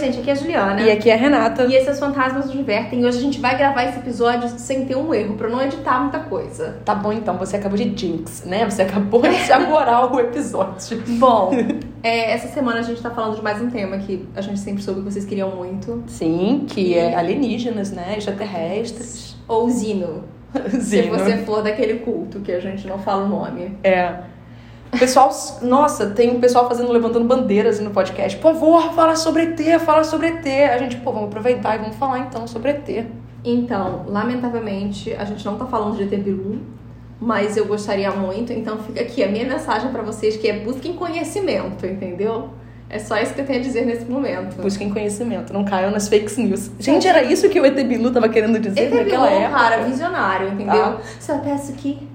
gente, aqui é a Juliana. E aqui é a Renata. E esses fantasmas nos divertem. E hoje a gente vai gravar esse episódio sem ter um erro, pra não editar muita coisa. Tá bom, então, você acabou de jinx, né? Você acabou de amorar o episódio. Bom, é, essa semana a gente tá falando de mais um tema que a gente sempre soube que vocês queriam muito. Sim, que é alienígenas, né? Extraterrestres. Ou Zino. Se Zino. você for daquele culto que a gente não fala o nome. É. Pessoal, nossa, tem um pessoal fazendo, levantando bandeiras no podcast. Por favor, fala sobre ET, fala sobre ET. A gente, pô, vamos aproveitar e vamos falar então sobre ET. Então, lamentavelmente, a gente não tá falando de ET Bilu, mas eu gostaria muito. Então fica aqui a minha mensagem pra vocês, que é busquem conhecimento, entendeu? É só isso que eu tenho a dizer nesse momento. Busquem conhecimento, não caiam nas fake news. Gente, era isso que o ET Bilu tava querendo dizer ET Bilu, naquela época. cara, visionário, entendeu? Tá. Só peço que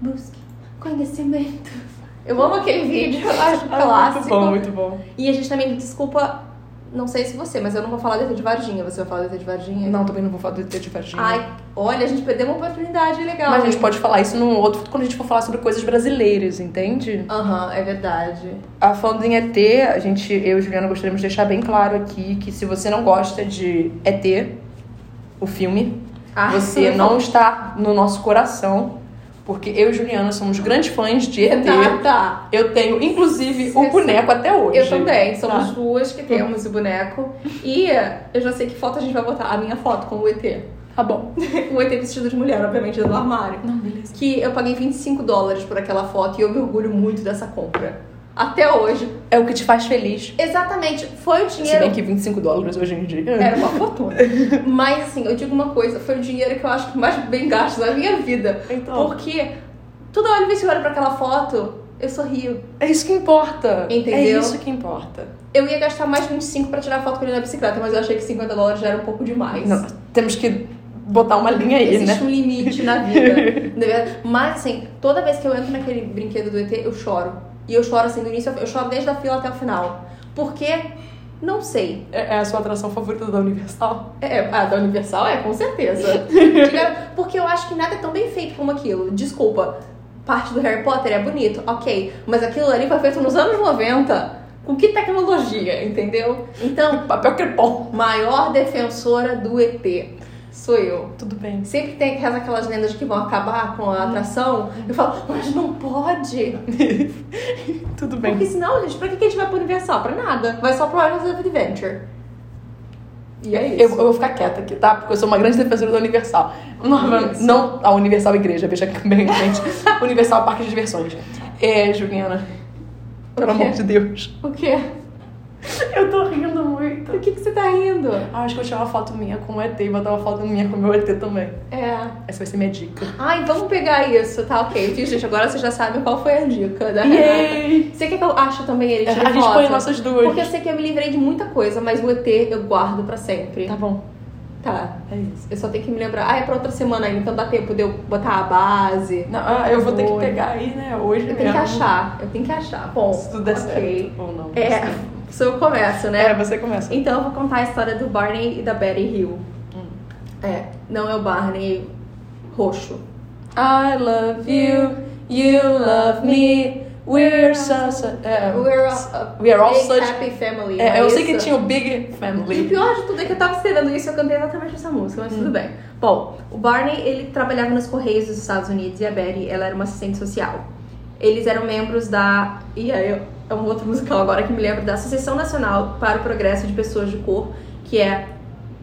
busque conhecimento. Eu amo aquele vídeo, eu acho Ah, clássico. Muito bom, muito bom. E a gente também, desculpa, não sei se você, mas eu não vou falar do ET de Varginha. Você vai falar do ET de Varginha? Não, também não vou falar do ET de Varginha. Ai, olha, a gente perdeu uma oportunidade legal. Mas a gente pode falar isso num outro, quando a gente for falar sobre coisas brasileiras, entende? Aham, é verdade. A falando em ET, a gente, eu e Juliana gostaríamos de deixar bem claro aqui que se você não gosta de ET, o filme, Ah, você não está no nosso coração, porque eu e Juliana somos grandes fãs de ET. Tá, tá. Eu tenho, inclusive, o boneco até hoje. Eu também, somos Tá. duas que temos o boneco. E eu já sei que foto a gente vai botar. A minha foto com o ET. Tá bom. O ET vestido de mulher, obviamente, do armário. Não, beleza. Que eu paguei 25 dólares por aquela foto e eu me orgulho muito dessa compra. Até hoje. É o que te faz feliz. Exatamente, foi o Se dinheiro. bem que 25 dólares hoje em dia. Era uma fortuna. Mas assim, eu digo uma coisa, foi o dinheiro que eu acho que mais bem gasto na minha vida. Então. Porque toda hora que eu olho pra aquela foto, eu sorrio. É isso que importa. Entendeu? É isso que importa. Eu ia gastar mais 25 pra tirar foto com ele na bicicleta, mas eu achei que 50 dólares já era um pouco demais. Não, temos que botar uma linha aí, Existe né? um limite na vida. Mas assim, toda vez que eu entro naquele brinquedo do ET, eu choro. E eu choro assim do início, eu choro desde a fila até o final. Porque, não sei. É é a sua atração favorita da Universal? É, a da Universal é, com certeza. Porque eu acho que nada é tão bem feito como aquilo. Desculpa, parte do Harry Potter é bonito, ok. Mas aquilo ali foi feito nos anos 90. Com que tecnologia, entendeu? Então, Papel crepom. maior defensora do ET sou eu. Tudo bem. Sempre que tem aquelas lendas que vão acabar com a atração, eu falo, mas não pode. Tudo bem. Porque senão, gente, pra que a gente vai pro Universal? Pra nada. Vai só pro Islands of Adventure. E é isso. Eu, eu vou ficar quieta aqui, tá? Porque eu sou uma grande defensora da Universal. Não, Isso. não a Universal Igreja, veja que bem, gente. Universal Parque de Diversões. É, Juliana. Pelo amor de Deus. O quê? Eu tô rindo muito. Por que, que você tá rindo? Ah, acho que eu vou tirar uma foto minha com o ET e botar uma foto minha com o meu ET também. É. Essa vai ser minha dica. Ai, vamos pegar isso, tá ok. Viu, gente? Agora vocês já sabem qual foi a dica da. Yay! Você quer que eu acho também ele? A tire gente põe nossas duas. Porque eu sei que eu me livrei de muita coisa, mas o ET eu guardo pra sempre. Tá bom. Tá. É isso. Eu só tenho que me lembrar. Ah, é pra outra semana ainda, então dá tempo de eu botar a base. Não, ah, eu vou ter que pegar aí, né? Hoje Eu tenho que achar. Eu tenho que achar. Bom, Se tudo der ok. certo. Ou não. É, se eu começo, né? É, você começa. Então eu vou contar a história do Barney e da Betty Hill. Hum. É, não é o Barney roxo. I love you, you love me, we're so, so é, We're a, we are all big such- happy family. é, não eu é sei que tinha o Big E o Family. pior de tudo é que eu tava esperando isso eu cantei exatamente essa música, mas tudo bem. Bom, o Barney, ele trabalhava nos Correios dos Estados Unidos e a Betty, ela era uma assistente social. Eles eram membros da... E aí, é um outro musical agora que me lembro da Associação Nacional para o Progresso de Pessoas de Cor, que é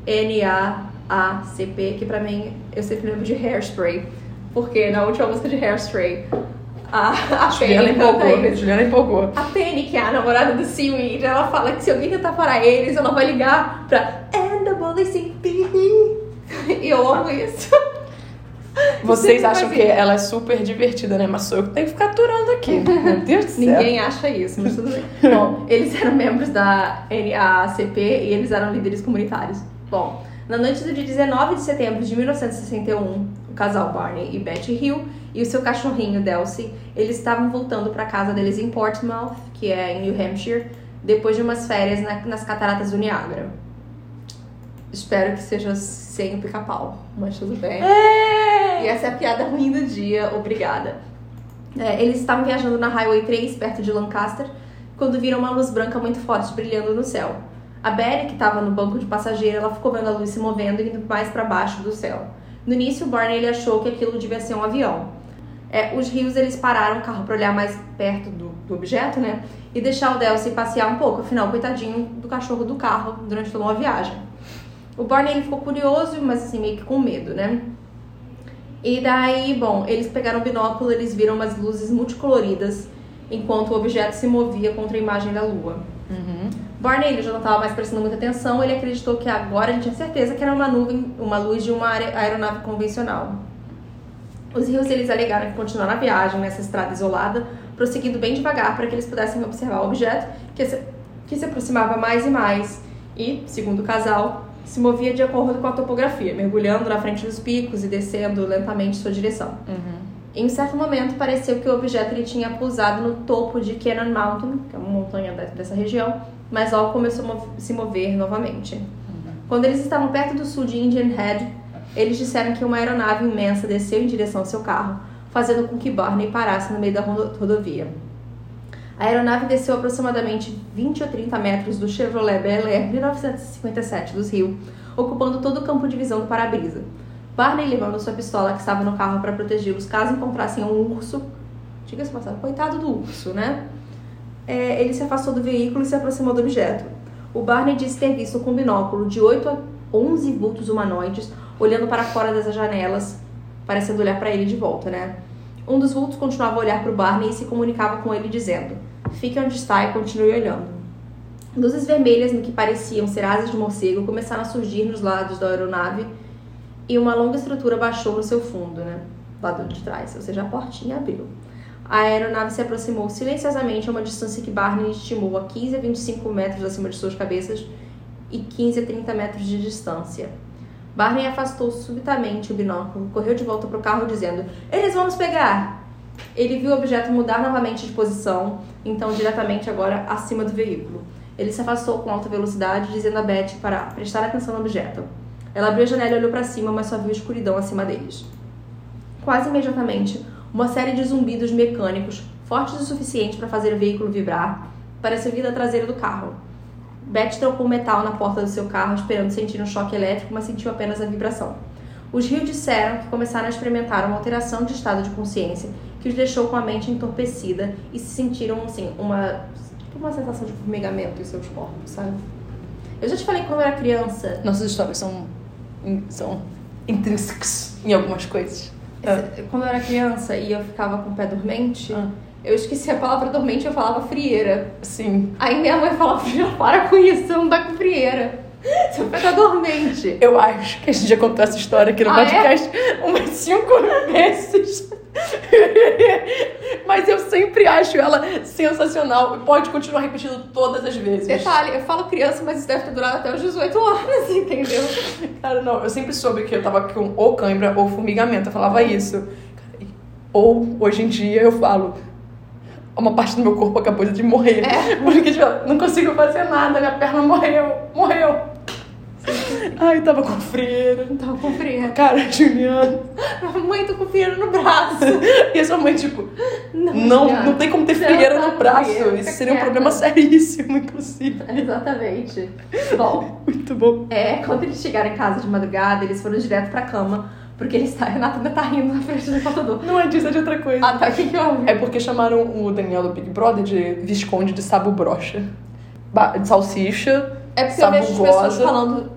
NAACP, que pra mim, eu sempre lembro de Hairspray. Porque na última música de Hairspray, a, a Juliana Penny empolgou, isso. Juliana empolgou. A Penny, que é a namorada do Seaweed, ela fala que se alguém tentar parar eles, ela vai ligar pra NAACP. E eu amo isso. Vocês acham que ela é super divertida, né? Mas sou eu que tenho que ficar aturando aqui. Meu Deus do céu. Ninguém acha isso, mas tudo bem. Bom, eles eram membros da NAACP e eles eram líderes comunitários. Bom, na noite do dia 19 de setembro de 1961, o casal Barney e Betty Hill e o seu cachorrinho Delcy, eles estavam voltando para casa deles em Portsmouth, que é em New Hampshire, depois de umas férias na- nas cataratas do Niágara. Espero que seja sem o pica-pau, mas tudo bem. E essa é a piada ruim do dia, obrigada. É, eles estavam viajando na Highway 3, perto de Lancaster, quando viram uma luz branca muito forte brilhando no céu. A Betty, que estava no banco de passageiro, ela ficou vendo a luz se movendo e indo mais para baixo do céu. No início, o Barney ele achou que aquilo devia ser um avião. É, os rios eles pararam o carro para olhar mais perto do, do, objeto, né? E deixar o Delcy passear um pouco. Afinal, coitadinho do cachorro do carro durante toda uma viagem. O Barney ele ficou curioso, mas assim, meio que com medo, né? E daí, bom, eles pegaram o binóculo, eles viram umas luzes multicoloridas enquanto o objeto se movia contra a imagem da lua. Uhum. Barney ele já não estava mais prestando muita atenção, ele acreditou que agora ele tinha certeza que era uma nuvem, uma luz de uma aeronave convencional. Os rios eles alegaram que continuaram a viagem nessa estrada isolada, prosseguindo bem devagar para que eles pudessem observar o objeto que se, que se aproximava mais e mais e, segundo o casal, se movia de acordo com a topografia, mergulhando na frente dos picos e descendo lentamente sua direção. Uhum. Em certo momento, pareceu que o objeto ele tinha pousado no topo de Cannon Mountain, que é uma montanha dessa região, mas logo começou a se mover novamente. Uhum. Quando eles estavam perto do sul de Indian Head, eles disseram que uma aeronave imensa desceu em direção ao seu carro, fazendo com que Barney parasse no meio da rodovia. A aeronave desceu aproximadamente 20 ou 30 metros do Chevrolet Bel Air 1957 dos Rio, ocupando todo o campo de visão do para-brisa. Barney levando sua pistola que estava no carro para protegê-los caso encontrassem um urso. Diga-se passado, coitado do urso, né? É, ele se afastou do veículo e se aproximou do objeto. O Barney disse ter visto com binóculo de 8 a 11 vultos humanoides olhando para fora das janelas, parecendo olhar para ele de volta, né? Um dos vultos continuava a olhar para o Barney e se comunicava com ele dizendo: Fique onde está e continue olhando. Luzes vermelhas no que pareciam ser asas de morcego começaram a surgir nos lados da aeronave e uma longa estrutura baixou no seu fundo, né? Lado de trás, ou seja, a portinha abriu. A aeronave se aproximou silenciosamente a uma distância que Barney estimou a 15 a 25 metros acima de suas cabeças e 15 a 30 metros de distância. Barney afastou subitamente o binóculo, correu de volta para o carro dizendo: Eles vão nos pegar! Ele viu o objeto mudar novamente de posição, então diretamente agora acima do veículo. Ele se afastou com alta velocidade, dizendo a Beth para prestar atenção no objeto. Ela abriu a janela e olhou para cima, mas só viu escuridão acima deles. Quase imediatamente, uma série de zumbidos mecânicos, fortes o suficiente para fazer o veículo vibrar, pareceu vir da traseira do carro. Beth trocou metal na porta do seu carro, esperando sentir um choque elétrico, mas sentiu apenas a vibração. Os Rio disseram que começaram a experimentar uma alteração de estado de consciência que os deixou com a mente entorpecida e se sentiram, assim, uma, uma sensação de formigamento em seus corpos, sabe? Eu já te falei que quando eu era criança. Nossas histórias são, são intrínsecas em algumas coisas. Quando eu era criança e eu ficava com o pé dormente. Ah eu esqueci a palavra dormente, eu falava frieira. Sim. Aí minha mãe falava, para com isso, você não tá com frieira. Você fica dormente. Eu acho que a gente já contou essa história aqui no ah, podcast é? umas cinco vezes. Mas eu sempre acho ela sensacional. Pode continuar repetindo todas as vezes. Detalhe, eu falo criança, mas isso deve ter durado até os 18 anos, entendeu? Cara, não, eu sempre soube que eu tava com ou cãibra ou formigamento. Eu falava isso. Ou hoje em dia eu falo, uma parte do meu corpo acabou de morrer. É. Porque, tipo, não consigo fazer nada, minha perna morreu, morreu. Ai, tava com frieira. Tava com frieira. Cara, Juliana. Mãe, tô com frieira no braço. E a sua mãe, tipo, não, não, não tem como ter frieira no braço. Isso seria um problema seríssimo, inclusive. Exatamente. Bom. Muito bom. É, quando eles chegaram em casa de madrugada, eles foram direto pra cama porque ele está, Renata ainda tá rindo na frente do computador. Não é disso, é de outra coisa. Ah, tá. O que que houve? É porque chamaram o Daniel do Big Brother de Visconde de Sabo Brocha. De salsicha, É porque eu vejo as pessoas falando...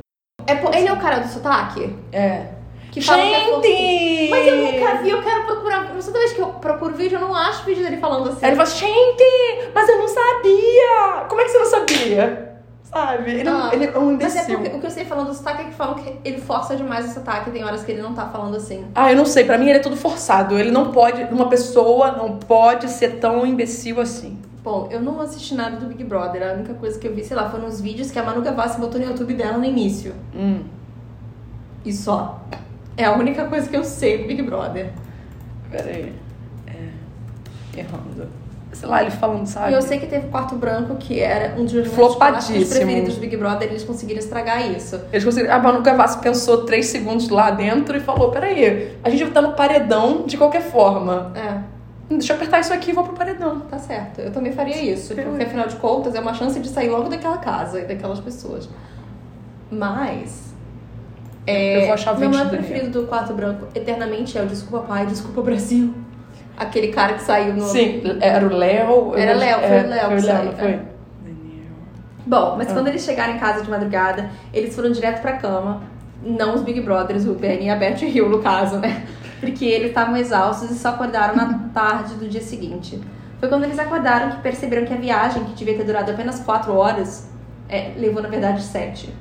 É, ele é o cara do sotaque? É. Que fala Gente! Que é Mas eu nunca vi, eu quero procurar. Toda vez que eu procuro vídeo, eu não acho vídeo dele falando assim. Aí ele fala, gente, mas eu não sabia! Como é que você não sabia? Sabe? Ele, ah, ele é um imbecil. Mas é porque o que eu sei falando do sotaque é que falam que ele força demais o sotaque. Tem horas que ele não tá falando assim. Ah, eu não sei. Pra mim ele é tudo forçado. Ele não pode... Uma pessoa não pode ser tão imbecil assim. Bom, eu não assisti nada do Big Brother. A única coisa que eu vi, sei lá, foram os vídeos que a Manu Gavassi botou no YouTube dela no início. Hum. E só. É a única coisa que eu sei do Big Brother. Pera aí. É... Errando sei lá, ele falando, sabe? E eu sei que teve Quarto Branco, que era um dos meus preferidos do Big Brother, eles conseguiram estragar isso. Eles conseguiram. A Manu Gavassi pensou três segundos lá dentro e falou: peraí, a gente vai estar no paredão de qualquer forma. É. Deixa eu apertar isso aqui e vou pro paredão. Tá certo. Eu também faria isso. Porque afinal de contas é uma chance de sair logo daquela casa e daquelas pessoas. Mas. É, Eu vou achar o Meu maior do preferido do Quarto Branco eternamente é o Desculpa Pai, Desculpa Brasil. Aquele cara que saiu no. Sim, era o Léo. Era eu- Léo, foi é, o Léo Foi que o Léo, saiu, não foi? é. Bom, mas Ah. quando eles chegaram em casa de madrugada, eles foram direto pra cama. Não os Big Brothers, o Benny e a Beth Hill, no caso, né? Porque eles estavam exaustos e só acordaram na tarde do dia seguinte. Foi quando eles acordaram que perceberam que a viagem, que devia ter durado apenas quatro horas, é, levou na verdade sete.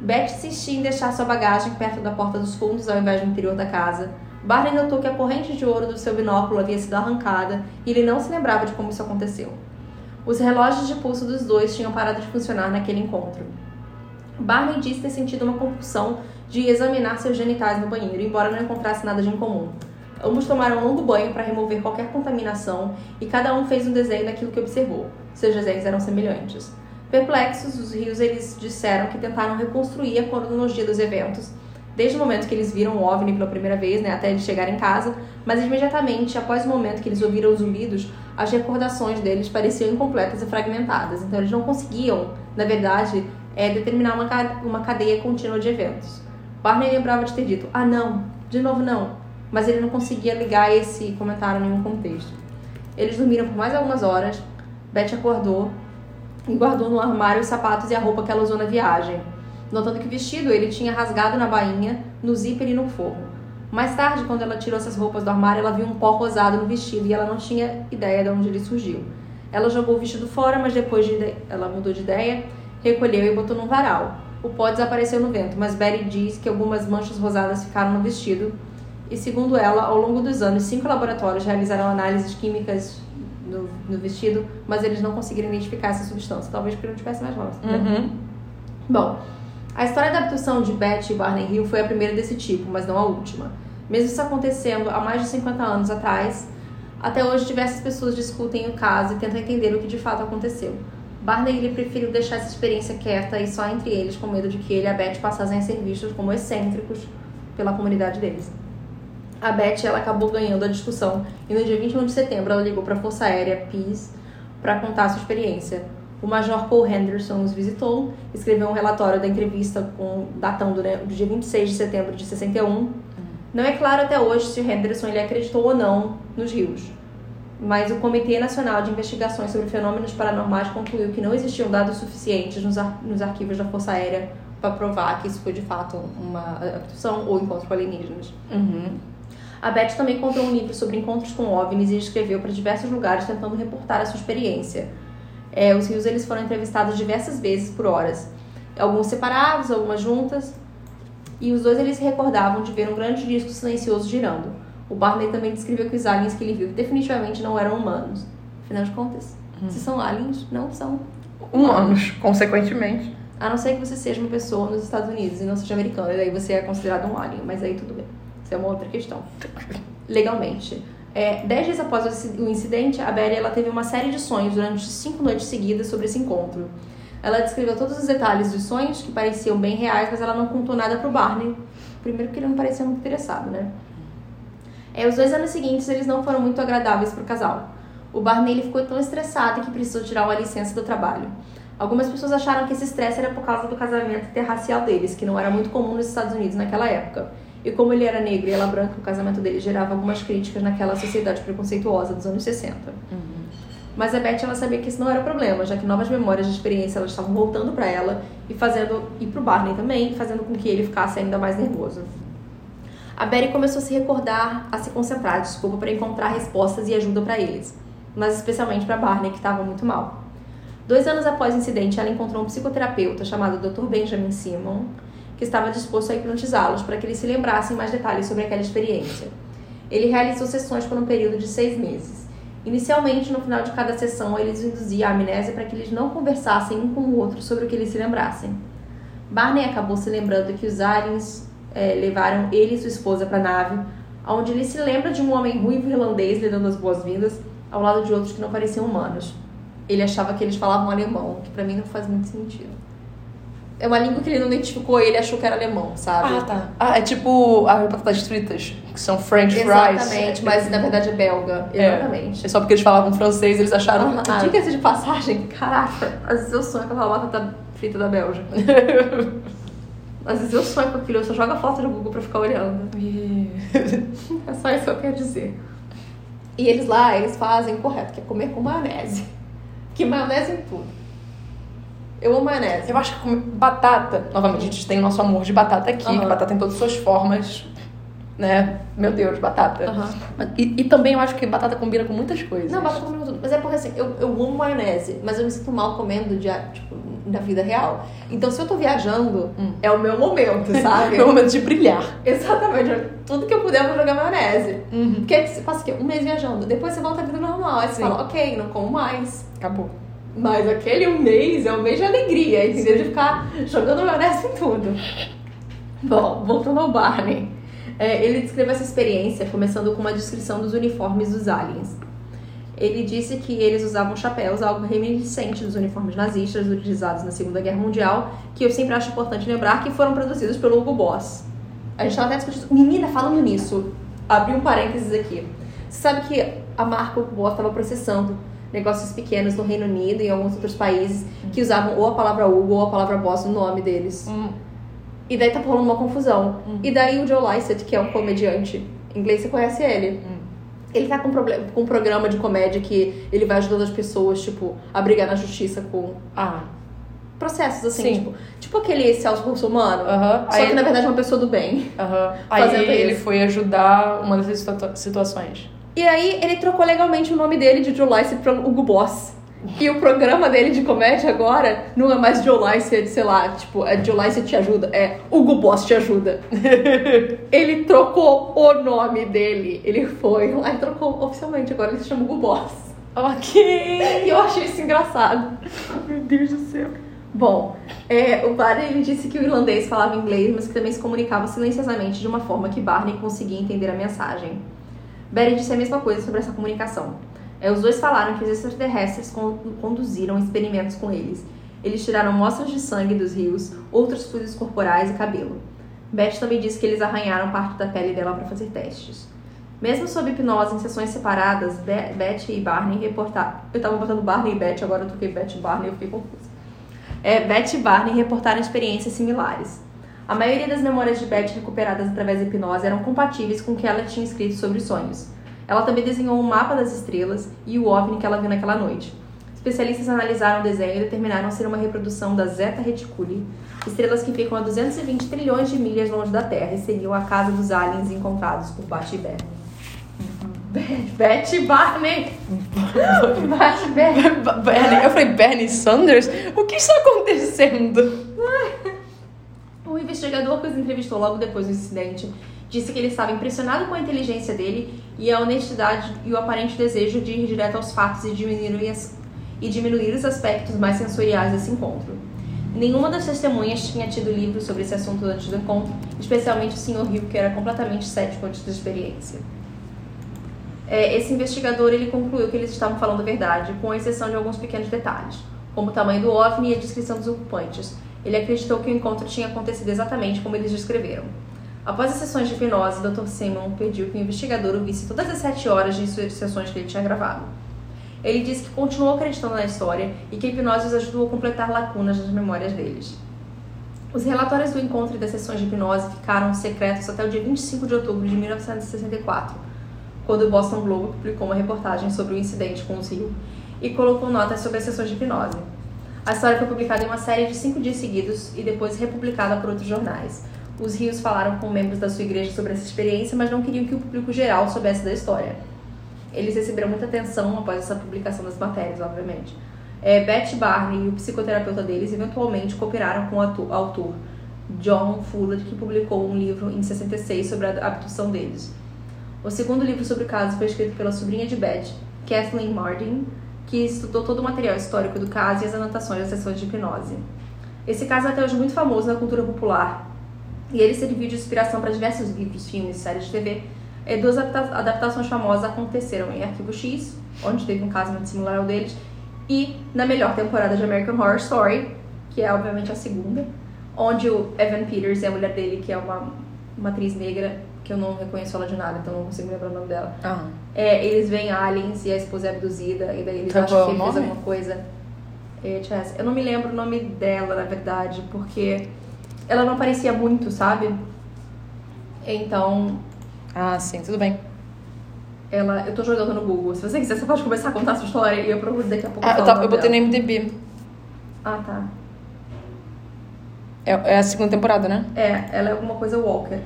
Beth insistia em deixar sua bagagem perto da porta dos fundos ao invés do interior da casa. Barney notou que a corrente de ouro do seu binóculo havia sido arrancada e ele não se lembrava de como isso aconteceu. Os relógios de pulso dos dois tinham parado de funcionar naquele encontro. Barney disse ter sentido uma compulsão de examinar seus genitais no banheiro, embora não encontrasse nada de incomum. Ambos tomaram um longo banho para remover qualquer contaminação e cada um fez um desenho daquilo que observou. Seus desenhos eram semelhantes. Perplexos, os rios eles disseram que tentaram reconstruir a cronologia dos eventos, desde o momento que eles viram o OVNI pela primeira vez, né, até eles chegarem em casa, mas imediatamente após o momento que eles ouviram os zumbidos, as recordações deles pareciam incompletas e fragmentadas. Então eles não conseguiam, na verdade, é, determinar uma, uma cadeia contínua de eventos. Barney lembrava de ter dito: Ah, não, de novo não. Mas ele não conseguia ligar esse comentário em nenhum contexto. Eles dormiram por mais algumas horas. Beth acordou e guardou no armário os sapatos e a roupa que ela usou na viagem, notando que o vestido ele tinha rasgado na bainha, no zíper e no forro. Mais tarde, quando ela tirou essas roupas do armário, ela viu um pó rosado no vestido e ela não tinha ideia de onde ele surgiu. Ela jogou o vestido fora, mas depois de ela mudou de ideia, recolheu e botou num varal. O pó desapareceu no vento, mas Betty diz que algumas manchas rosadas ficaram no vestido. E segundo ela, ao longo dos anos, cinco laboratórios realizaram análises químicas no, no vestido, mas eles não conseguiram identificar essa substância. Talvez porque não tivesse mais lá. né? Uhum. Bom, a história da abdução de Beth e Barney Hill foi a primeira desse tipo, mas não a última. Mesmo isso acontecendo há mais de 50 anos atrás, até hoje diversas pessoas discutem o caso e tentam entender o que de fato aconteceu. Barney ele preferiu deixar essa experiência quieta e só entre eles, com medo de que ele e a Beth passassem a ser vistos como excêntricos pela comunidade deles. A Beth ela acabou ganhando a discussão e no dia 21 de setembro ela ligou para a Força Aérea Peace para contar sua experiência. O Major Paul Henderson os visitou, escreveu um relatório da entrevista com datando né, do dia 26 de setembro de 61. Não é claro até hoje se Henderson ele acreditou ou não nos rios, mas o Comitê Nacional de Investigações sobre Fenômenos Paranormais concluiu que não existiam dados suficientes nos, ar- nos arquivos da Força Aérea para provar que isso foi de fato uma abdução ou encontro com alienígenas. Uhum. A Beth também encontrou um livro sobre encontros com OVNIs e escreveu para diversos lugares tentando reportar a sua experiência. É, os rios eles foram entrevistados diversas vezes por horas, alguns separados, algumas juntas, e os dois eles se recordavam de ver um grande disco silencioso girando. O Barney também descreveu que os aliens que ele viu definitivamente não eram humanos. Afinal de contas, se são aliens, não são. Humanos, consequentemente. A não ser que você seja uma pessoa nos Estados Unidos e não seja americano, e daí você é considerado um alien, mas aí tudo bem. Isso é uma outra questão. Legalmente. É, dez dias após o inci- o incidente, a Betty ela teve uma série de sonhos durante cinco noites seguidas sobre esse encontro. Ela descreveu todos os detalhes dos sonhos, que pareciam bem reais, mas ela não contou nada pro Barney. Primeiro porque ele não parecia muito interessado, né? É, os dois anos seguintes, eles não foram muito agradáveis pro casal. O Barney ele ficou tão estressado que precisou tirar uma licença do trabalho. Algumas pessoas acharam que esse estresse era por causa do casamento interracial deles, que não era muito comum nos Estados Unidos naquela época. E como ele era negro e ela branca, o casamento dele gerava algumas críticas naquela sociedade preconceituosa dos anos 60. Mas a Beth ela sabia que isso não era problema, já que novas memórias de experiência elas estavam voltando para ela e fazendo e pro Barney também, fazendo com que ele ficasse ainda mais nervoso. A Betty começou a se recordar, a se concentrar, desculpa, para encontrar respostas e ajuda para eles, mas especialmente para Barney que estava muito mal. Dois anos após o incidente, ela encontrou um psicoterapeuta chamado Dr. Benjamin Simon, que estava disposto a hipnotizá-los para que eles se lembrassem mais detalhes sobre aquela experiência. Ele realizou sessões por um período de seis meses. Inicialmente, no final de cada sessão, ele induzia à amnésia para que eles não conversassem um com o outro sobre o que eles se lembrassem. Barney acabou se lembrando que os aliens eh, levaram ele e sua esposa para a nave, onde ele se lembra de um homem ruivo irlandês lhe dando as boas-vindas, ao lado de outros que não pareciam humanos. Ele achava que eles falavam alemão, que para mim não faz muito sentido. É uma língua que ele não identificou ele achou que era alemão, sabe? Ah, tá. Ah, é tipo as batatas fritas, que são French fries. Exatamente, mas na verdade é belga. É. Exatamente. É só porque eles falavam francês, eles acharam. Ah, Diga-se de passagem, caraca, às vezes eu sonho com aquela batata frita da Bélgica. Às vezes eu sonho com aquilo, eu só jogo a foto no Google pra ficar olhando. É só isso que eu quero dizer. E eles lá, eles fazem o correto, que é comer com maionese. Que maionese em tudo. Eu amo maionese. Eu acho que comer batata, novamente, a gente tem o nosso amor de batata aqui, que batata em todas as suas formas, né? Meu Deus, batata. Mas- E, e também eu acho que batata combina com muitas coisas. Não, batata combina com tudo. Mas é porque assim, eu, eu amo maionese, mas eu me sinto mal comendo de, tipo, na vida real. Então se eu tô viajando, Hum. é o meu momento, sabe? Meu momento de brilhar. Exatamente. Tudo que eu puder, eu vou jogar maionese. Uhum. Porque você passa o quê? Um mês viajando. Depois você volta à vida normal. Aí você Sim. fala, ok, não como mais. Acabou. Mas aquele um mês é um mês de alegria, entendeu? De ficar jogando maionese em tudo. Bom, voltando ao Barney. É, ele descreveu essa experiência começando com uma descrição dos uniformes dos aliens. Ele disse que eles usavam chapéus, algo reminiscente dos uniformes nazistas utilizados na Segunda Guerra Mundial, que eu sempre acho importante lembrar que foram produzidos pelo Hugo Boss. A gente tava até discutindo. Menina, falando nisso, abri um parênteses aqui. Você sabe que a marca Hugo Boss estava processando negócios pequenos no Reino Unido e em alguns outros países que usavam ou a palavra Hugo ou a palavra Boss no nome deles. Hum. E daí tá rolando uma confusão. Hum. E daí o Joe Lycett, que é um comediante inglês, você conhece ele? Hum. Ele tá com, um com um programa de comédia que ele vai ajudando as pessoas, tipo, a brigar na justiça com Ah. processos, assim, Sim. tipo, tipo aquele Celso Russomano. Aham. Só Aí que na verdade é uma pessoa do bem. Aham. Aí Fazendo ele isso. foi ajudar uma dessas situa- situações. E aí ele trocou legalmente o nome dele de Joe Lycett pra Hugo Boss. E o programa dele de comédia agora não é mais Joe Lycett, sei lá, tipo, é Joe Lycett te ajuda, é Hugo Boss te ajuda. ele trocou o nome dele. Ele foi lá e trocou oficialmente, agora ele se chama Hugo Boss. Ok. E eu achei isso engraçado. Meu Deus do céu. Bom, é, o Barney ele disse que o irlandês falava inglês, mas que também se comunicava silenciosamente de uma forma que Barney conseguia entender a mensagem. Barry disse a mesma coisa sobre essa comunicação. É, os dois falaram que os extraterrestres con- conduziram experimentos com eles. Eles tiraram amostras de sangue dos rios, outros fluidos corporais e cabelo. Beth também disse que eles arranharam parte da pele dela para fazer testes. Mesmo sob hipnose em sessões separadas, Be- Beth e Barney reportaram. Eu tava botando Barney e Beth, agora eu troquei Beth e Barney, eu fiquei confusa. É, Beth e Barney reportaram experiências similares. A maioria das memórias de Beth recuperadas através da hipnose eram compatíveis com o que ela tinha escrito sobre os sonhos. Ela também desenhou um mapa das estrelas e o OVNI que ela viu naquela noite. Especialistas analisaram o desenho e determinaram ser uma reprodução da Zeta Reticuli, estrelas que ficam a 220 trilhões de milhas longe da Terra e seriam a casa dos aliens encontrados por Beth e. Beth e Barney! Barney! Bernie, eu falei, Bernie Sanders? O que está acontecendo? O investigador que os entrevistou logo depois do incidente disse que ele estava impressionado com a inteligência dele e a honestidade e o aparente desejo de ir direto aos fatos e diminuir, as- e diminuir os aspectos mais sensoriais desse encontro. Nenhuma das testemunhas tinha tido livros sobre esse assunto antes do encontro, especialmente o Sr. Hill, que era completamente cético antes da experiência. É, esse investigador ele concluiu que eles estavam falando a verdade, com exceção de alguns pequenos detalhes, como o tamanho do OVNI e a descrição dos ocupantes. Ele acreditou que o encontro tinha acontecido exatamente como eles descreveram. Após as sessões de hipnose, Dr. Simon pediu que o investigador ouvisse todas as sete horas de sessões que ele tinha gravado. Ele disse que continuou acreditando na história e que a hipnose os ajudou a completar lacunas nas memórias deles. Os relatórios do encontro e das sessões de hipnose ficaram secretos até o dia 25 de outubro de 1964, quando o Boston Globe publicou uma reportagem sobre o incidente com os Hill e colocou notas sobre as sessões de hipnose. A história foi publicada em uma série de cinco dias seguidos e depois republicada por outros jornais. Os Rios falaram com membros da sua igreja sobre essa experiência, mas não queriam que o público geral soubesse da história. Eles receberam muita atenção após essa publicação das matérias, obviamente. É, Beth Barney e o psicoterapeuta deles eventualmente cooperaram com o autor John Fuller, que publicou um livro em 66 sobre a abdução deles. O segundo livro sobre o caso foi escrito pela sobrinha de Beth, Kathleen Martin, que estudou todo o material histórico do caso e as anotações das sessões de hipnose. Esse caso é até hoje muito famoso na cultura popular e ele serviu de inspiração para diversos livros, filmes, séries de TV. E duas adapta- adaptações famosas aconteceram em Arquivo X, onde teve um caso muito similar ao deles, e na melhor temporada de American Horror Story, que é obviamente a segunda, onde o Evan Peters e a mulher dele, que é uma, uma atriz negra, que eu não reconheço ela de nada, então não consigo lembrar o nome dela. Ah. É, eles veem aliens e a esposa é abduzida, e daí eles Tá acham que ele fez alguma coisa. É. Eu não me lembro o nome dela, na verdade, porque ela não aparecia muito, sabe? Então, Ah, sim, tudo bem. ela. Eu tô jogando no Google. Se você quiser, você pode começar a contar a sua história e eu procuro daqui a pouco. Ah, eu, nome eu botei no. MDB. Ah, tá. É, é a segunda temporada, né? É, ela é alguma coisa Walker.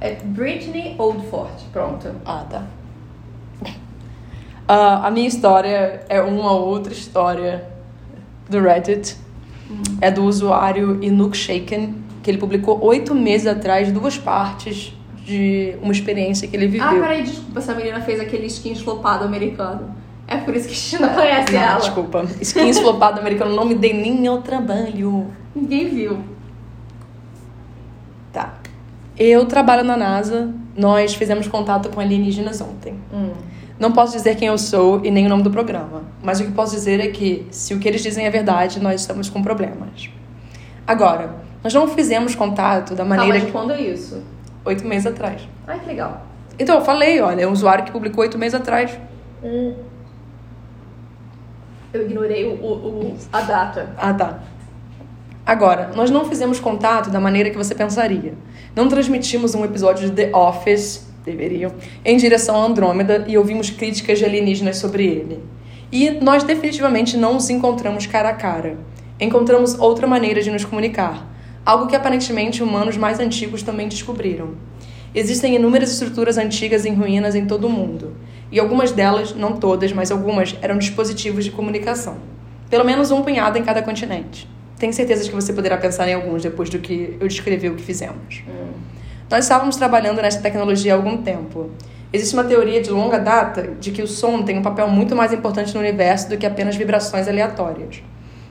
É Britney Oldfort. Pronto. Ah, tá. Ah, a minha história é uma outra história do Reddit. É do usuário Inuk Shaken, que ele publicou oito meses atrás duas partes de uma experiência que ele viveu. Ah, peraí, desculpa. Essa menina fez aquele skin flopado americano. É por isso que a gente não conhece Não, ela. desculpa. Skins flopado americano não me dei nem ao trabalho. Ninguém viu. Tá. Eu trabalho na NASA. Nós fizemos contato com alienígenas ontem. Hum. Não posso dizer quem eu sou e nem o nome do programa, mas o que posso dizer é que, se o que eles dizem é verdade, nós estamos com problemas. Agora, nós não fizemos contato da maneira de que. quando é isso? oito meses atrás. Ai, que legal. Então, eu falei, olha, é um usuário que publicou oito meses atrás. Eu ignorei o, o- o- a data. Ah, tá. Agora, nós não fizemos contato da maneira que você pensaria. Não transmitimos um episódio de The Office, deveriam, em direção a Andrômeda e ouvimos críticas de alienígenas sobre ele. E nós definitivamente não nos encontramos cara a cara. Encontramos outra maneira de nos comunicar. Algo que aparentemente humanos mais antigos também descobriram. Existem inúmeras estruturas antigas em ruínas em todo o mundo. E algumas delas, não todas, mas algumas, eram dispositivos de comunicação. Pelo menos um punhado em cada continente. Tenho certeza que você poderá pensar em alguns depois do que eu descrevi o que fizemos. Nós estávamos trabalhando nessa tecnologia há algum tempo. Existe uma teoria de longa data de que o som tem um papel muito mais importante no universo do que apenas vibrações aleatórias.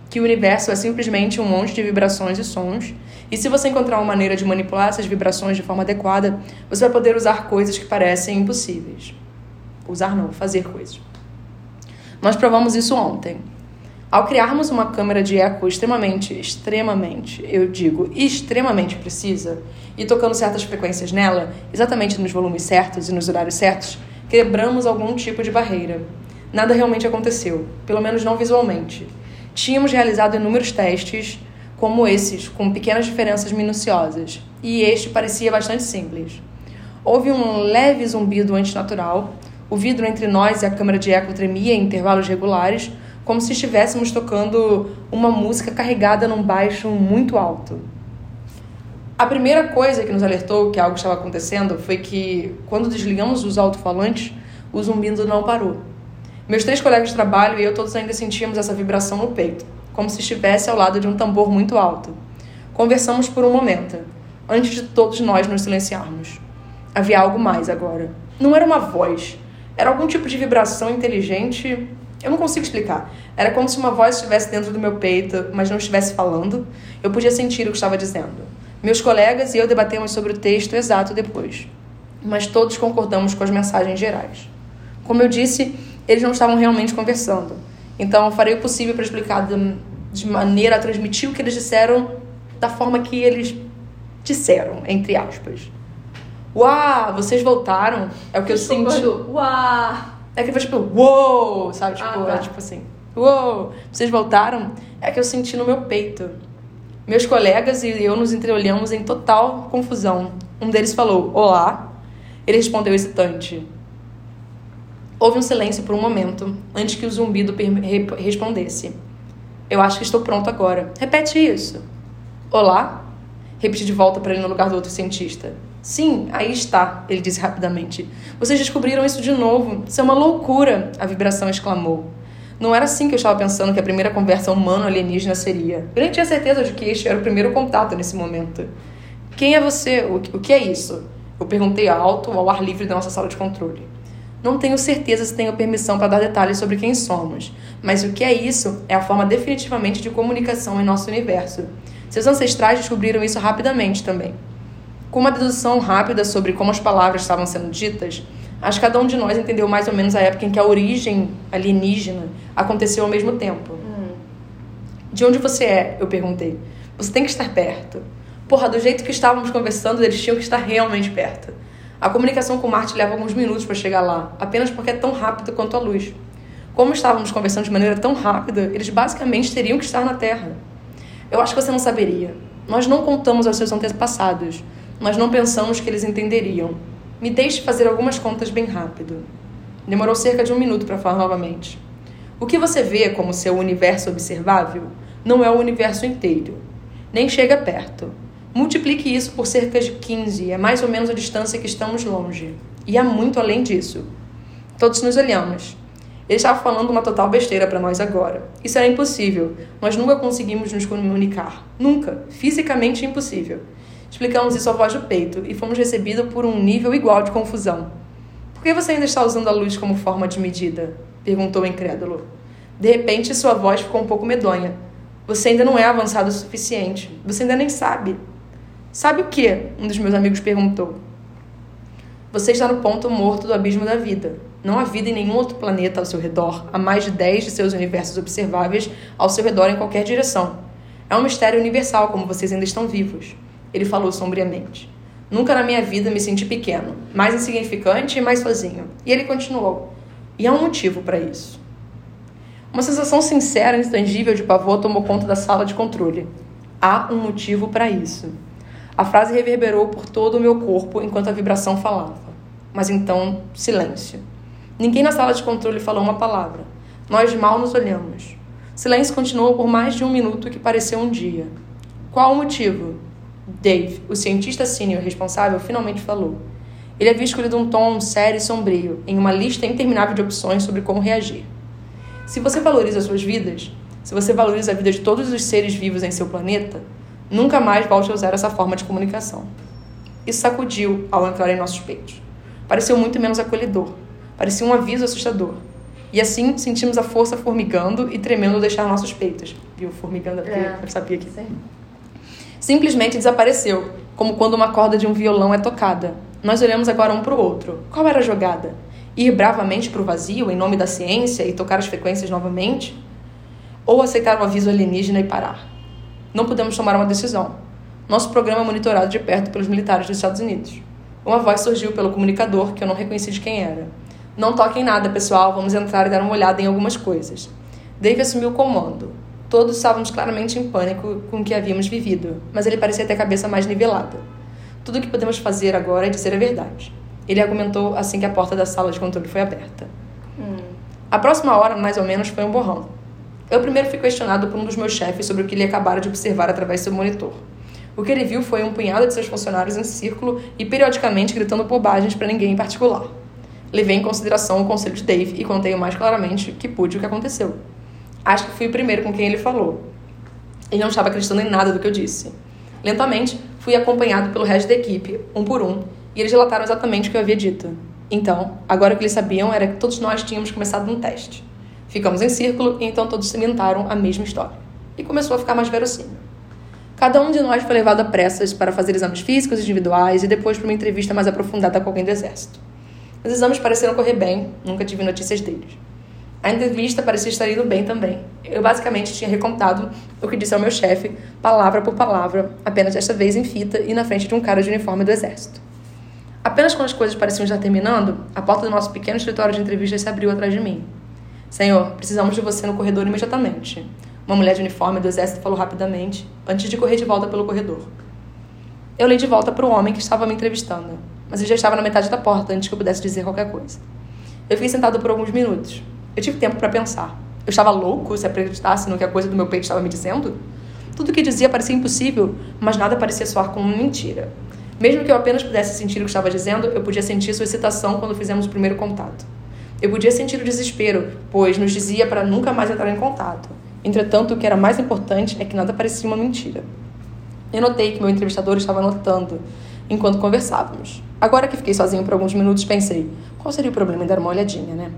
Que o universo é simplesmente um monte de vibrações e sons, e se você encontrar uma maneira de manipular essas vibrações de forma adequada, você vai poder usar coisas que parecem impossíveis. Usar não, fazer coisas. Nós provamos isso ontem. Ao criarmos uma câmera de eco extremamente, extremamente, eu digo extremamente precisa, e tocando certas frequências nela, exatamente nos volumes certos e nos horários certos, quebramos algum tipo de barreira. Nada realmente aconteceu, pelo menos não visualmente. Tínhamos realizado inúmeros testes, como esses, com pequenas diferenças minuciosas, e este parecia bastante simples. Houve um leve zumbido antinatural, o vidro entre nós e a câmera de eco tremia em intervalos regulares, como se estivéssemos tocando uma música carregada num baixo muito alto. A primeira coisa que nos alertou que algo estava acontecendo foi que, quando desligamos os alto-falantes, o zumbido não parou. Meus três colegas de trabalho e eu todos ainda sentíamos essa vibração no peito, como se estivesse ao lado de um tambor muito alto. Conversamos por um momento, antes de todos nós nos silenciarmos. Havia algo mais agora. Não era uma voz, era algum tipo de vibração inteligente. Eu não consigo explicar. Era como se uma voz estivesse dentro do meu peito, mas não estivesse falando. Eu podia sentir o que estava dizendo. Meus colegas e eu debatemos sobre o texto exato depois. Mas todos concordamos com as mensagens gerais. Como eu disse, eles não estavam realmente conversando. Então eu farei o possível para explicar de, maneira a transmitir o que eles disseram da forma que eles disseram, entre aspas. Uau, vocês voltaram? É o que eu senti. Quando, uau! É que foi tipo, uou, sabe? Tipo, Ah, tá. é tipo assim, uou, vocês voltaram? É que eu senti no meu peito. Meus colegas e eu nos entreolhamos em total confusão. Um deles falou, olá. Ele respondeu hesitante. Houve um silêncio por um momento, antes que o zumbido respondesse. Eu acho que estou pronto agora. Repete isso. Olá? Repeti de volta para ele no lugar do outro cientista. Sim, aí está, ele disse rapidamente. Vocês descobriram isso de novo. Isso é uma loucura, a vibração exclamou. Não era assim que eu estava pensando que a primeira conversa humano-alienígena seria. Eu nem tinha certeza de que este era o primeiro contato nesse momento. Quem é você? O que- é isso? Eu perguntei alto, ao ar livre da nossa sala de controle. Não tenho certeza se tenho permissão para dar detalhes sobre quem somos, mas o que é isso é a forma definitivamente de comunicação em nosso universo. Seus ancestrais descobriram isso rapidamente também. Com uma dedução rápida sobre como as palavras estavam sendo ditas, acho que cada um de nós entendeu mais ou menos a época em que a origem alienígena aconteceu ao mesmo tempo. De onde você é? Eu perguntei. Você tem que estar perto. Porra, do jeito que estávamos conversando, eles tinham que estar realmente perto. A comunicação com Marte leva alguns minutos para chegar lá, apenas porque é tão rápido quanto a luz. Como estávamos conversando de maneira tão rápida, eles basicamente teriam que estar na Terra. Eu acho que você não saberia. Nós não contamos aos seus antepassados. Nós não pensamos que eles entenderiam. Me deixe fazer algumas contas bem rápido. Demorou cerca de um minuto para falar novamente. O que você vê como seu universo observável não é o universo inteiro. Nem chega perto. Multiplique isso por cerca de 15, é mais ou menos a distância que estamos longe. E há muito além disso. Todos nos olhamos. Ele estava falando uma total besteira para nós agora. Isso era impossível. Nós nunca conseguimos nos comunicar. Nunca. Fisicamente impossível. Explicamos isso à voz do peito e fomos recebidos por um nível igual de confusão. Por que você ainda está usando a luz como forma de medida? perguntou o incrédulo. De repente, sua voz ficou um pouco medonha. Você ainda não é avançado o suficiente. Você ainda nem sabe. Sabe o que? Um dos meus amigos perguntou. Você está no ponto morto do abismo da vida. Não há vida em nenhum outro planeta ao seu redor, há mais de 10 de seus universos observáveis ao seu redor em qualquer direção. É um mistério universal como vocês ainda estão vivos. Ele falou sombriamente. Nunca na minha vida me senti pequeno, mais insignificante e mais sozinho. E ele continuou. E há um motivo para isso. Uma sensação sincera e intangível de pavor tomou conta da sala de controle. Há um motivo para isso. A frase reverberou por todo o meu corpo enquanto a vibração falava. Mas então, silêncio. Ninguém na sala de controle falou uma palavra. Nós mal nos olhamos. Silêncio continuou por mais de um minuto que pareceu um dia. Qual o motivo? Dave, o cientista sênior responsável, finalmente falou. Ele havia escolhido um tom sério e sombrio, em uma lista interminável de opções sobre como reagir. Se você valoriza suas vidas, se você valoriza a vida de todos os seres vivos em seu planeta, nunca mais volte a usar essa forma de comunicação. Isso sacudiu ao entrar em nossos peitos. Pareceu muito menos acolhedor. Parecia um aviso assustador. E assim sentimos a força formigando e tremendo deixar nossos peitos. Viu? Formigando aqui, é. eu sabia que. Sim. Simplesmente desapareceu, como quando uma corda de um violão é tocada. Nós olhamos agora um para o outro. Qual era a jogada? ir bravamente para o vazio em nome da ciência e tocar as frequências novamente? Ou aceitar o aviso alienígena e parar? Não podemos tomar uma decisão. Nosso programa é monitorado de perto pelos militares dos Estados Unidos. Uma voz surgiu pelo comunicador que eu não reconheci de quem era. Não toquem nada, pessoal, vamos entrar e dar uma olhada em algumas coisas. Dave assumiu o comando. Todos estávamos claramente em pânico com o que havíamos vivido, mas ele parecia ter a cabeça mais nivelada. Tudo o que podemos fazer agora é dizer a verdade. Ele argumentou assim que a porta da sala de controle foi aberta. Hum. A próxima hora, mais ou menos, foi um borrão. Eu primeiro fui questionado por um dos meus chefes sobre o que ele acabara de observar através do seu monitor. O que ele viu foi um punhado de seus funcionários em círculo e periodicamente gritando bobagens para ninguém em particular. Levei em consideração o conselho de Dave e contei o mais claramente que pude o que aconteceu. Acho que fui o primeiro com quem ele falou. Ele não estava acreditando em nada do que eu disse. Lentamente, fui acompanhado pelo resto da equipe, um por um, e eles relataram exatamente o que eu havia dito. Então, agora o que eles sabiam era que todos nós tínhamos começado um teste. Ficamos em círculo e então todos cimentaram a mesma história. E começou a ficar mais verossímil. Cada um de nós foi levado a pressas para fazer exames físicos individuais e depois para uma entrevista mais aprofundada com alguém do exército. Os exames pareceram correr bem, nunca tive notícias deles. A entrevista parecia estar indo bem também. Eu basicamente tinha recontado o que disse ao meu chefe, palavra por palavra, apenas desta vez em fita e na frente de um cara de uniforme do exército. Apenas quando as coisas pareciam já terminando, a porta do nosso pequeno escritório de entrevistas se abriu atrás de mim. Senhor, precisamos de você no corredor imediatamente. Uma mulher de uniforme do exército falou rapidamente, antes de correr de volta pelo corredor. Eu olhei de volta para o homem que estava me entrevistando, mas ele já estava na metade da porta antes que eu pudesse dizer qualquer coisa. Eu fiquei sentado por alguns minutos. Eu tive tempo para pensar. Eu estava louco se acreditasse no que a coisa do meu peito estava me dizendo? Tudo o que dizia parecia impossível, mas nada parecia soar como mentira. Mesmo que eu apenas pudesse sentir o que estava dizendo, eu podia sentir sua excitação quando fizemos o primeiro contato. Eu podia sentir o desespero, pois nos dizia para nunca mais entrar em contato. Entretanto, o que era mais importante é que nada parecia uma mentira. Eu notei que meu entrevistador estava notando enquanto conversávamos. Agora que fiquei sozinho por alguns minutos, pensei: qual seria o problema em dar uma olhadinha, né?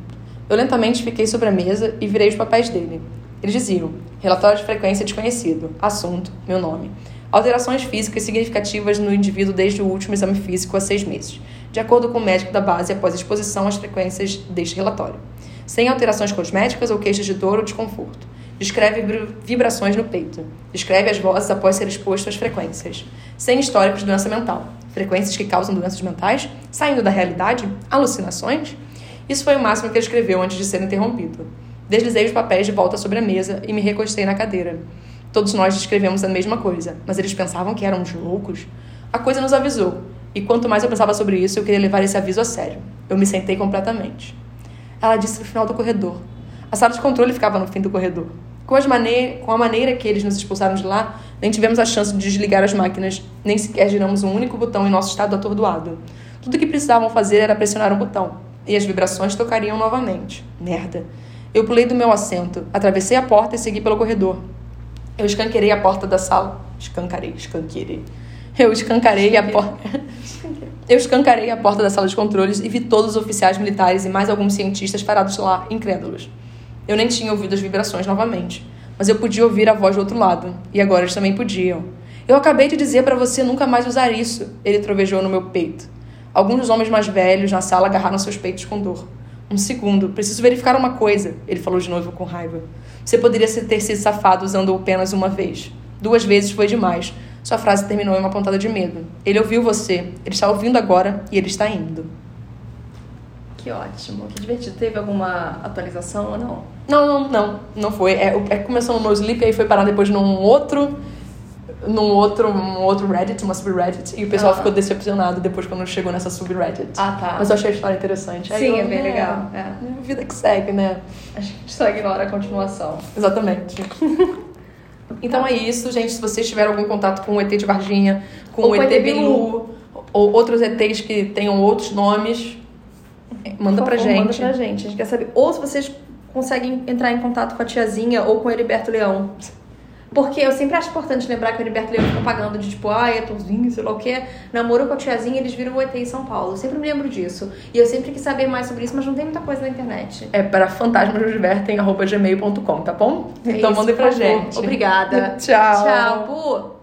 Eu lentamente fiquei sobre a mesa e virei os papéis dele. Eles diziam: relatório de frequência desconhecido, assunto, meu nome alterações físicas significativas no indivíduo desde o último exame físico há seis meses, de acordo com o médico da base após exposição às frequências deste relatório, sem alterações cosméticas ou queixas de dor ou desconforto. Descreve vibrações no peito. Descreve as vozes após ser exposto às frequências. Sem históricos de doença mental. Frequências que causam doenças mentais? Saindo da realidade? Alucinações? Isso foi o máximo que ele escreveu antes de ser interrompido. Deslizei os papéis de volta sobre a mesa e me recostei na cadeira. Todos nós descrevemos a mesma coisa, mas eles pensavam que éramos loucos. A coisa nos avisou, e quanto mais eu pensava sobre isso, eu queria levar esse aviso a sério. Eu me sentei completamente. Ela disse no final do corredor. A sala de controle ficava no fim do corredor. Com, maneira, com a maneira que eles nos expulsaram de lá, nem tivemos a chance de desligar as máquinas, nem sequer giramos um único botão em nosso estado atordoado. Tudo o que precisavam fazer era pressionar um botão, e as vibrações tocariam novamente. Merda. Eu pulei do meu assento, atravessei a porta e segui pelo corredor. Eu escanqueirei a porta da sala. Escancarei, escanqueirei. Eu escancarei a porta. Eu escancarei a porta da sala de controles e vi todos os oficiais militares e mais alguns cientistas parados lá, incrédulos. Eu nem tinha ouvido as vibrações novamente, mas eu podia ouvir a voz do outro lado, e agora eles também podiam. Eu acabei de dizer para você nunca mais usar isso, ele trovejou no meu peito. Alguns dos homens mais velhos na sala agarraram seus peitos com dor. Um segundo, preciso verificar uma coisa, ele falou de novo com raiva. Você poderia ter sido safado usando-o apenas uma vez. Duas vezes foi demais. Sua frase terminou em uma pontada de medo. Ele ouviu você, ele está ouvindo agora e ele está indo. Que ótimo, que divertido. Teve alguma atualização ou não? Não, não, não. Não foi. É, é começou no Sleep e aí foi parar depois num outro. Num outro, um outro Reddit, uma subreddit, e o pessoal ah. ficou decepcionado depois quando chegou nessa subreddit. Ah, tá. Mas eu achei a história interessante. Sim, eu, é bem é, legal. É. é. Vida que segue, né? A gente só ignora a continuação. Exatamente. Então é isso, gente. Se vocês tiverem algum contato com o ET de Varginha, com ou o ET Bilu, ou outros ETs que tenham outros nomes, manda pra gente. Manda pra gente. A gente quer saber. Ou se vocês conseguem entrar em contato com a tiazinha ou com o Heriberto Leão. Porque eu sempre acho importante lembrar que o Heriberto Leão fica pagando de tipo, ai, é torzinho, sei lá o quê. Namoro com a tiazinha, eles viram o ET em São Paulo. Eu sempre me lembro disso. E eu sempre quis saber mais sobre isso, mas não tem muita coisa na internet. É para fantasmasnosdivertem.gmail.com, tá bom? É então isso, mandem pra gente. Obrigada. Tchau. Tchau, Bu.